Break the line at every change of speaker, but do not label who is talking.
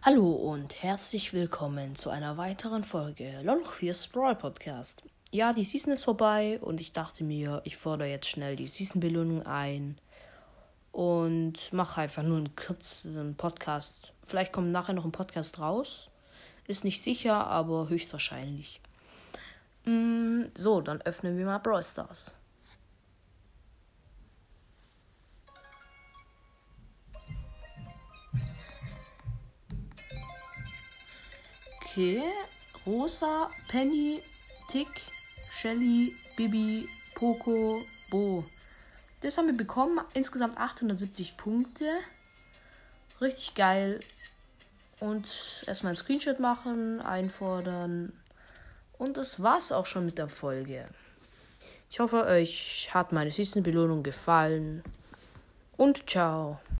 Hallo und herzlich willkommen zu einer weiteren Folge Loloch 4 Sprawl Podcast. Ja, die Season ist vorbei und ich dachte mir, ich fordere jetzt schnell die Season-Belohnung ein und mache einfach nur einen kurzen Podcast. Vielleicht kommt nachher noch ein Podcast raus. Ist nicht sicher, aber höchstwahrscheinlich. Mm, so, dann öffnen wir mal Brawl Stars. Okay. Rosa, Penny, Tick, Shelly, Bibi, Poco, Bo. Das haben wir bekommen. Insgesamt 870 Punkte. Richtig geil. Und erstmal ein Screenshot machen, einfordern. Und das war's auch schon mit der Folge. Ich hoffe, euch hat meine Season-Belohnung gefallen. Und ciao.